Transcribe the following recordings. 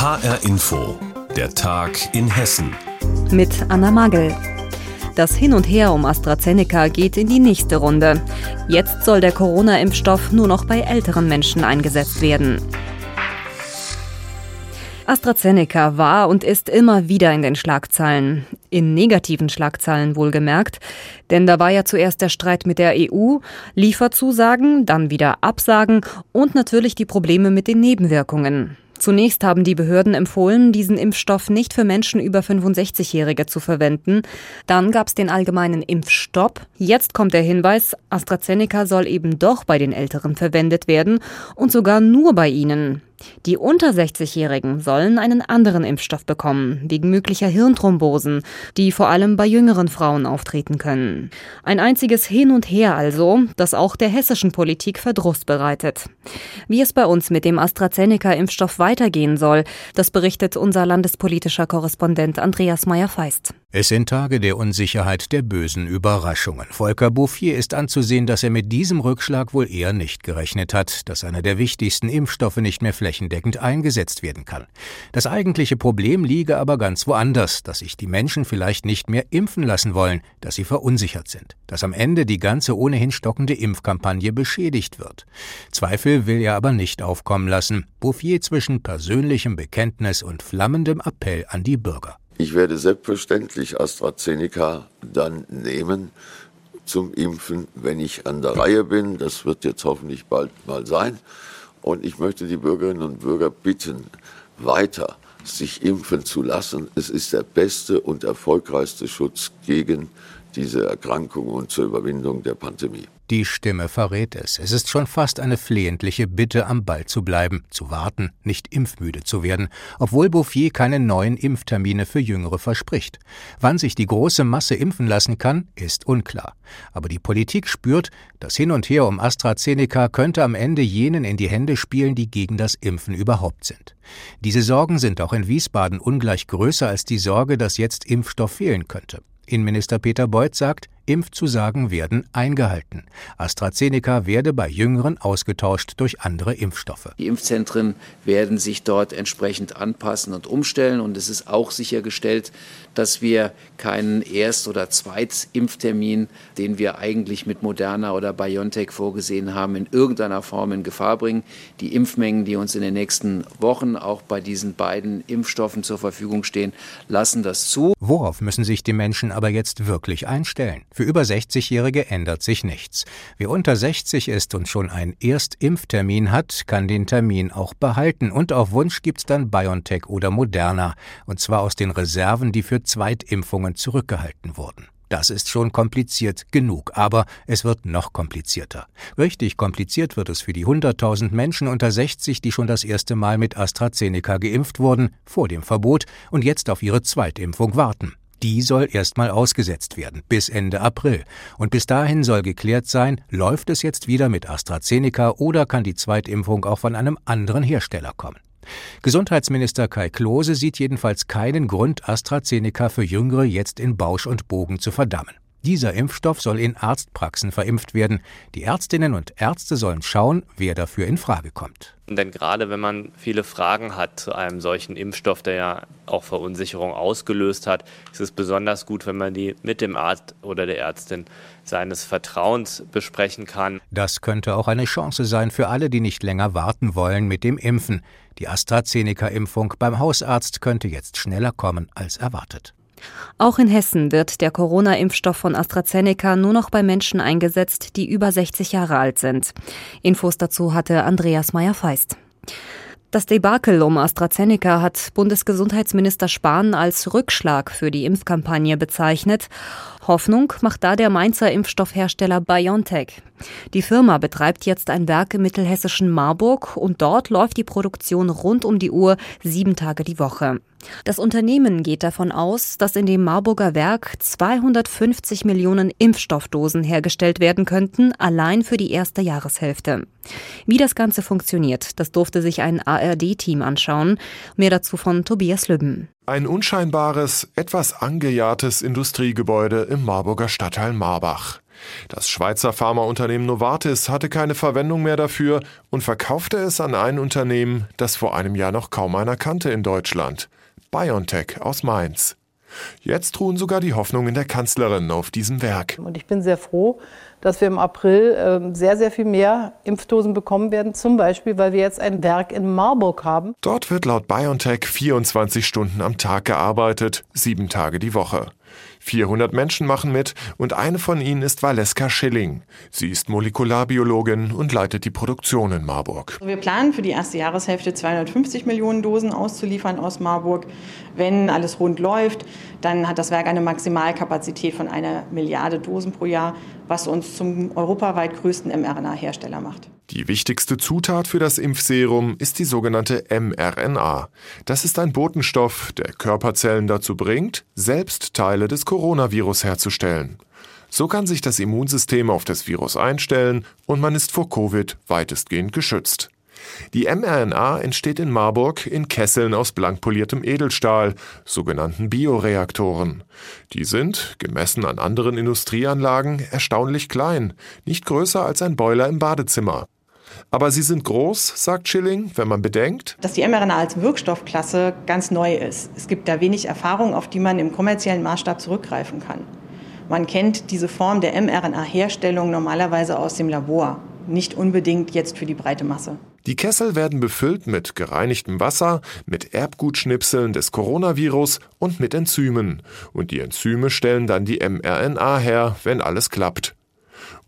HR Info, der Tag in Hessen. Mit Anna Magel. Das Hin und Her um AstraZeneca geht in die nächste Runde. Jetzt soll der Corona-Impfstoff nur noch bei älteren Menschen eingesetzt werden. AstraZeneca war und ist immer wieder in den Schlagzeilen. In negativen Schlagzeilen wohlgemerkt. Denn da war ja zuerst der Streit mit der EU, Lieferzusagen, dann wieder Absagen und natürlich die Probleme mit den Nebenwirkungen. Zunächst haben die Behörden empfohlen, diesen Impfstoff nicht für Menschen über 65-Jährige zu verwenden. Dann gab es den allgemeinen Impfstopp. Jetzt kommt der Hinweis, AstraZeneca soll eben doch bei den Älteren verwendet werden und sogar nur bei ihnen. Die unter 60-Jährigen sollen einen anderen Impfstoff bekommen, wegen möglicher Hirnthrombosen, die vor allem bei jüngeren Frauen auftreten können. Ein einziges Hin und Her also, das auch der hessischen Politik Verdruss bereitet. Wie es bei uns mit dem AstraZeneca-Impfstoff weitergehen soll, das berichtet unser landespolitischer Korrespondent Andreas Meyer-Feist. Es sind Tage der Unsicherheit, der bösen Überraschungen. Volker Bouffier ist anzusehen, dass er mit diesem Rückschlag wohl eher nicht gerechnet hat, dass einer der wichtigsten Impfstoffe nicht mehr flächendeckend eingesetzt werden kann. Das eigentliche Problem liege aber ganz woanders, dass sich die Menschen vielleicht nicht mehr impfen lassen wollen, dass sie verunsichert sind, dass am Ende die ganze ohnehin stockende Impfkampagne beschädigt wird. Zweifel will er aber nicht aufkommen lassen. Bouffier zwischen persönlichem Bekenntnis und flammendem Appell an die Bürger. Ich werde selbstverständlich AstraZeneca dann nehmen zum Impfen, wenn ich an der Reihe bin. Das wird jetzt hoffentlich bald mal sein. Und ich möchte die Bürgerinnen und Bürger bitten, weiter sich impfen zu lassen. Es ist der beste und erfolgreichste Schutz gegen diese Erkrankung und zur Überwindung der Pandemie. Die Stimme verrät es. Es ist schon fast eine flehentliche Bitte, am Ball zu bleiben, zu warten, nicht impfmüde zu werden, obwohl Bouffier keine neuen Impftermine für Jüngere verspricht. Wann sich die große Masse impfen lassen kann, ist unklar. Aber die Politik spürt, das Hin und Her um AstraZeneca könnte am Ende jenen in die Hände spielen, die gegen das Impfen überhaupt sind. Diese Sorgen sind auch in Wiesbaden ungleich größer als die Sorge, dass jetzt Impfstoff fehlen könnte. Innenminister Peter Beuth sagt, Impfzusagen werden eingehalten. AstraZeneca werde bei Jüngeren ausgetauscht durch andere Impfstoffe. Die Impfzentren werden sich dort entsprechend anpassen und umstellen. Und es ist auch sichergestellt, dass wir keinen Erst- oder Zweitimpftermin, den wir eigentlich mit Moderna oder BioNTech vorgesehen haben, in irgendeiner Form in Gefahr bringen. Die Impfmengen, die uns in den nächsten Wochen auch bei diesen beiden Impfstoffen zur Verfügung stehen, lassen das zu. Worauf müssen sich die Menschen aber jetzt wirklich einstellen? Für über 60-Jährige ändert sich nichts. Wer unter 60 ist und schon einen Erstimpftermin hat, kann den Termin auch behalten und auf Wunsch gibt's dann BioNTech oder Moderna, und zwar aus den Reserven, die für Zweitimpfungen zurückgehalten wurden. Das ist schon kompliziert genug, aber es wird noch komplizierter. Richtig kompliziert wird es für die 100.000 Menschen unter 60, die schon das erste Mal mit AstraZeneca geimpft wurden, vor dem Verbot und jetzt auf ihre Zweitimpfung warten. Die soll erstmal ausgesetzt werden, bis Ende April. Und bis dahin soll geklärt sein, läuft es jetzt wieder mit AstraZeneca oder kann die Zweitimpfung auch von einem anderen Hersteller kommen. Gesundheitsminister Kai Klose sieht jedenfalls keinen Grund, AstraZeneca für Jüngere jetzt in Bausch und Bogen zu verdammen. Dieser Impfstoff soll in Arztpraxen verimpft werden. Die Ärztinnen und Ärzte sollen schauen, wer dafür in Frage kommt. Denn gerade wenn man viele Fragen hat zu einem solchen Impfstoff, der ja auch Verunsicherung ausgelöst hat, ist es besonders gut, wenn man die mit dem Arzt oder der Ärztin seines Vertrauens besprechen kann. Das könnte auch eine Chance sein für alle, die nicht länger warten wollen mit dem Impfen. Die AstraZeneca-Impfung beim Hausarzt könnte jetzt schneller kommen als erwartet. Auch in Hessen wird der Corona-Impfstoff von AstraZeneca nur noch bei Menschen eingesetzt, die über 60 Jahre alt sind. Infos dazu hatte Andreas Meyer-Feist. Das Debakel um AstraZeneca hat Bundesgesundheitsminister Spahn als Rückschlag für die Impfkampagne bezeichnet. Hoffnung macht da der Mainzer Impfstoffhersteller BioNTech. Die Firma betreibt jetzt ein Werk im mittelhessischen Marburg und dort läuft die Produktion rund um die Uhr sieben Tage die Woche. Das Unternehmen geht davon aus, dass in dem Marburger Werk 250 Millionen Impfstoffdosen hergestellt werden könnten, allein für die erste Jahreshälfte. Wie das Ganze funktioniert, das durfte sich ein ARD-Team anschauen. Mehr dazu von Tobias Lübben. Ein unscheinbares, etwas angejahrtes Industriegebäude im Marburger Stadtteil Marbach. Das Schweizer Pharmaunternehmen Novartis hatte keine Verwendung mehr dafür und verkaufte es an ein Unternehmen, das vor einem Jahr noch kaum einer kannte in Deutschland. BioNTech aus Mainz. Jetzt ruhen sogar die Hoffnungen der Kanzlerin auf diesem Werk. Und ich bin sehr froh, dass wir im April äh, sehr, sehr viel mehr Impfdosen bekommen werden. Zum Beispiel, weil wir jetzt ein Werk in Marburg haben. Dort wird laut BioNTech 24 Stunden am Tag gearbeitet, sieben Tage die Woche. 400 Menschen machen mit und eine von ihnen ist Valeska Schilling. Sie ist Molekularbiologin und leitet die Produktion in Marburg. Wir planen für die erste Jahreshälfte 250 Millionen Dosen auszuliefern aus Marburg. Wenn alles rund läuft, dann hat das Werk eine Maximalkapazität von einer Milliarde Dosen pro Jahr, was uns zum europaweit größten mRNA-Hersteller macht. Die wichtigste Zutat für das Impfserum ist die sogenannte mRNA. Das ist ein Botenstoff, der Körperzellen dazu bringt, selbst Teile des Coronavirus herzustellen. So kann sich das Immunsystem auf das Virus einstellen und man ist vor Covid weitestgehend geschützt. Die mRNA entsteht in Marburg in Kesseln aus blankpoliertem Edelstahl, sogenannten Bioreaktoren. Die sind, gemessen an anderen Industrieanlagen, erstaunlich klein, nicht größer als ein Boiler im Badezimmer. Aber sie sind groß, sagt Schilling, wenn man bedenkt, dass die mRNA als Wirkstoffklasse ganz neu ist. Es gibt da wenig Erfahrung, auf die man im kommerziellen Maßstab zurückgreifen kann. Man kennt diese Form der mRNA-Herstellung normalerweise aus dem Labor, nicht unbedingt jetzt für die breite Masse. Die Kessel werden befüllt mit gereinigtem Wasser, mit Erbgutschnipseln des Coronavirus und mit Enzymen. Und die Enzyme stellen dann die mRNA her, wenn alles klappt.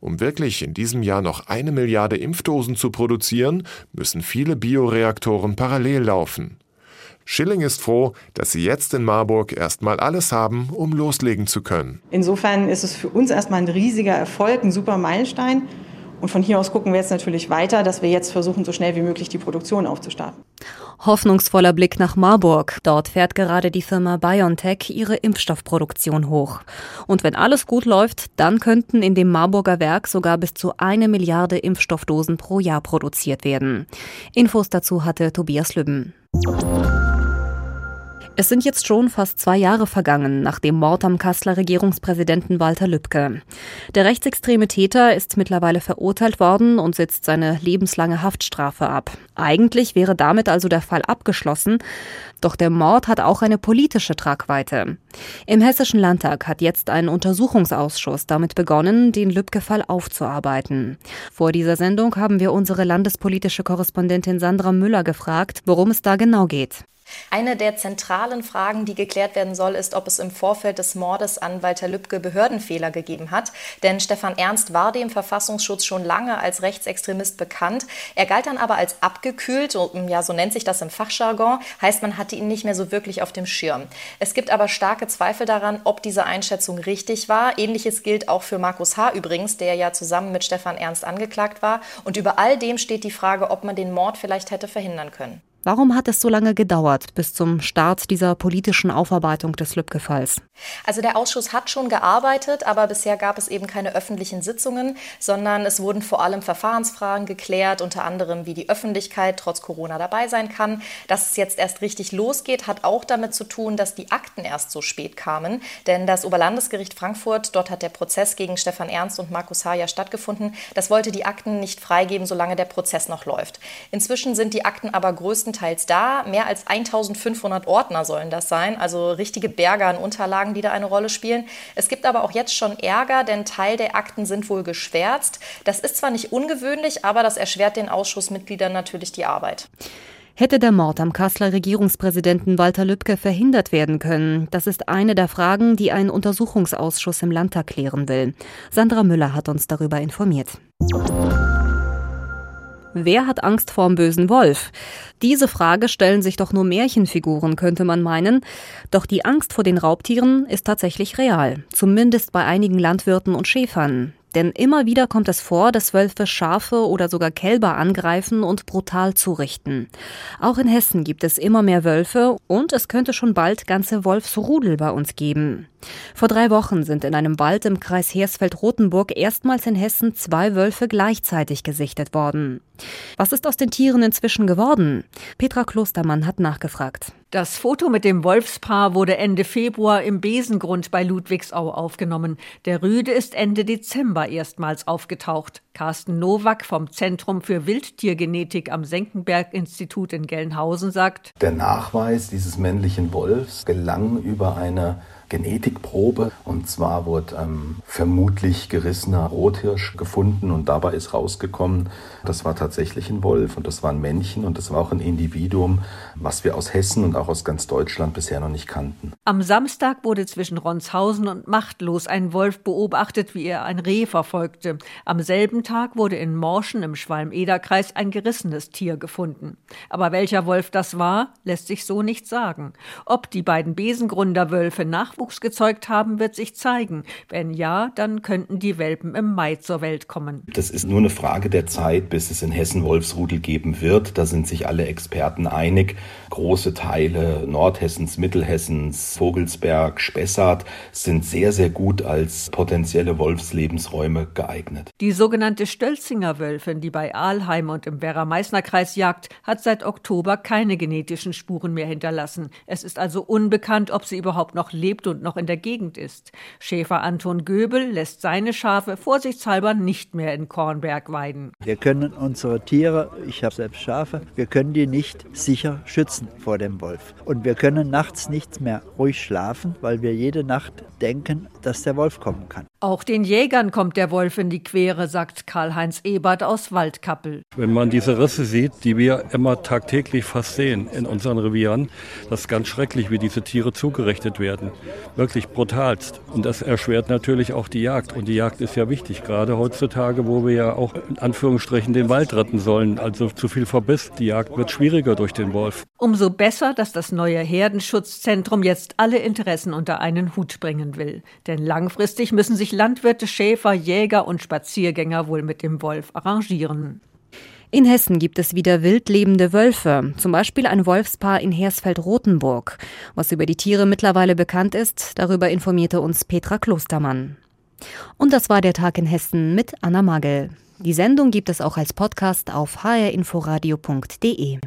Um wirklich in diesem Jahr noch eine Milliarde Impfdosen zu produzieren, müssen viele Bioreaktoren parallel laufen. Schilling ist froh, dass sie jetzt in Marburg erstmal alles haben, um loslegen zu können. Insofern ist es für uns erstmal ein riesiger Erfolg, ein super Meilenstein. Und von hier aus gucken wir jetzt natürlich weiter, dass wir jetzt versuchen, so schnell wie möglich die Produktion aufzustarten. Hoffnungsvoller Blick nach Marburg. Dort fährt gerade die Firma BioNTech ihre Impfstoffproduktion hoch. Und wenn alles gut läuft, dann könnten in dem Marburger Werk sogar bis zu eine Milliarde Impfstoffdosen pro Jahr produziert werden. Infos dazu hatte Tobias Lübben. Es sind jetzt schon fast zwei Jahre vergangen nach dem Mord am Kasseler Regierungspräsidenten Walter Lübcke. Der rechtsextreme Täter ist mittlerweile verurteilt worden und sitzt seine lebenslange Haftstrafe ab. Eigentlich wäre damit also der Fall abgeschlossen, doch der Mord hat auch eine politische Tragweite. Im Hessischen Landtag hat jetzt ein Untersuchungsausschuss damit begonnen, den Lübcke-Fall aufzuarbeiten. Vor dieser Sendung haben wir unsere landespolitische Korrespondentin Sandra Müller gefragt, worum es da genau geht. Eine der zentralen Fragen, die geklärt werden soll, ist, ob es im Vorfeld des Mordes an Walter Lübcke Behördenfehler gegeben hat. Denn Stefan Ernst war dem Verfassungsschutz schon lange als Rechtsextremist bekannt. Er galt dann aber als abgekühlt, ja, so nennt sich das im Fachjargon, heißt, man hatte ihn nicht mehr so wirklich auf dem Schirm. Es gibt aber starke Zweifel daran, ob diese Einschätzung richtig war. Ähnliches gilt auch für Markus H. übrigens, der ja zusammen mit Stefan Ernst angeklagt war. Und über all dem steht die Frage, ob man den Mord vielleicht hätte verhindern können. Warum hat es so lange gedauert bis zum Start dieser politischen Aufarbeitung des Lübcke-Falls? Also der Ausschuss hat schon gearbeitet, aber bisher gab es eben keine öffentlichen Sitzungen, sondern es wurden vor allem Verfahrensfragen geklärt, unter anderem wie die Öffentlichkeit trotz Corona dabei sein kann. Dass es jetzt erst richtig losgeht, hat auch damit zu tun, dass die Akten erst so spät kamen. Denn das Oberlandesgericht Frankfurt, dort hat der Prozess gegen Stefan Ernst und Markus H. ja stattgefunden, das wollte die Akten nicht freigeben, solange der Prozess noch läuft. Inzwischen sind die Akten aber größtenteils größtenteils da. Mehr als 1500 Ordner sollen das sein, also richtige Berge an Unterlagen, die da eine Rolle spielen. Es gibt aber auch jetzt schon Ärger, denn Teil der Akten sind wohl geschwärzt. Das ist zwar nicht ungewöhnlich, aber das erschwert den Ausschussmitgliedern natürlich die Arbeit. Hätte der Mord am Kasseler Regierungspräsidenten Walter Lübcke verhindert werden können? Das ist eine der Fragen, die ein Untersuchungsausschuss im Landtag klären will. Sandra Müller hat uns darüber informiert. Wer hat Angst vorm bösen Wolf? Diese Frage stellen sich doch nur Märchenfiguren, könnte man meinen. Doch die Angst vor den Raubtieren ist tatsächlich real. Zumindest bei einigen Landwirten und Schäfern. Denn immer wieder kommt es vor, dass Wölfe Schafe oder sogar Kälber angreifen und brutal zurichten. Auch in Hessen gibt es immer mehr Wölfe und es könnte schon bald ganze Wolfsrudel bei uns geben. Vor drei Wochen sind in einem Wald im Kreis Hersfeld-Rotenburg erstmals in Hessen zwei Wölfe gleichzeitig gesichtet worden. Was ist aus den Tieren inzwischen geworden? Petra Klostermann hat nachgefragt. Das Foto mit dem Wolfspaar wurde Ende Februar im Besengrund bei Ludwigsau aufgenommen. Der Rüde ist Ende Dezember erstmals aufgetaucht. Carsten Nowak vom Zentrum für Wildtiergenetik am Senckenberg-Institut in Gelnhausen sagt, Der Nachweis dieses männlichen Wolfs gelang über eine Genetikprobe. Und zwar wurde ähm, vermutlich gerissener Rothirsch gefunden und dabei ist rausgekommen, das war tatsächlich ein Wolf und das war ein Männchen und das war auch ein Individuum, was wir aus Hessen und auch aus ganz Deutschland bisher noch nicht kannten. Am Samstag wurde zwischen Ronshausen und Machtlos ein Wolf beobachtet, wie er ein Reh verfolgte. Am selben Tag wurde in Morschen im Schwalm-Eder-Kreis ein gerissenes Tier gefunden. Aber welcher Wolf das war, lässt sich so nicht sagen. Ob die beiden Besengründer Wölfe Nachwuchs gezeugt haben, wird sich zeigen. Wenn ja, dann könnten die Welpen im Mai zur Welt kommen. Das ist nur eine Frage der Zeit, bis es in Hessen Wolfsrudel geben wird. Da sind sich alle Experten einig. Große Teile Nordhessens, Mittelhessens, Vogelsberg, Spessart sind sehr, sehr gut als potenzielle Wolfslebensräume geeignet. Die sogenannte Stölzinger Wölfin, die bei Aalheim und im Werra-Meißner-Kreis jagt, hat seit Oktober keine genetischen Spuren mehr hinterlassen. Es ist also unbekannt, ob sie überhaupt noch lebt und noch in der Gegend ist. Schäfer Anton Göbel lässt seine Schafe vorsichtshalber nicht mehr in Kornberg weiden. Wir können unsere Tiere, ich habe selbst Schafe, wir können die nicht sicher schützen vor dem Wolf. Und wir können nachts nichts mehr ruhig schlafen, weil wir jede Nacht denken, dass der Wolf kommen kann. Auch den Jägern kommt der Wolf in die Quere, sagt Karl-Heinz Ebert aus Waldkappel. Wenn man diese Risse sieht, die wir immer tagtäglich fast sehen in unseren Revieren, das ist ganz schrecklich, wie diese Tiere zugerichtet werden. Wirklich brutalst. Und das erschwert natürlich auch die Jagd. Und die Jagd ist ja wichtig, gerade heutzutage, wo wir ja auch in Anführungsstrichen den Wald retten sollen. Also zu viel Verbiss. Die Jagd wird schwieriger durch den Wolf. Umso besser, dass das neue Herdenschutzzentrum jetzt alle Interessen unter einen Hut bringen will. Denn langfristig müssen sich Landwirte, Schäfer, Jäger und Spaziergänger wohl mit dem Wolf arrangieren. In Hessen gibt es wieder wildlebende Wölfe, zum Beispiel ein Wolfspaar in Hersfeld-Rotenburg. Was über die Tiere mittlerweile bekannt ist, darüber informierte uns Petra Klostermann. Und das war der Tag in Hessen mit Anna Magel. Die Sendung gibt es auch als Podcast auf hrinforadio.de.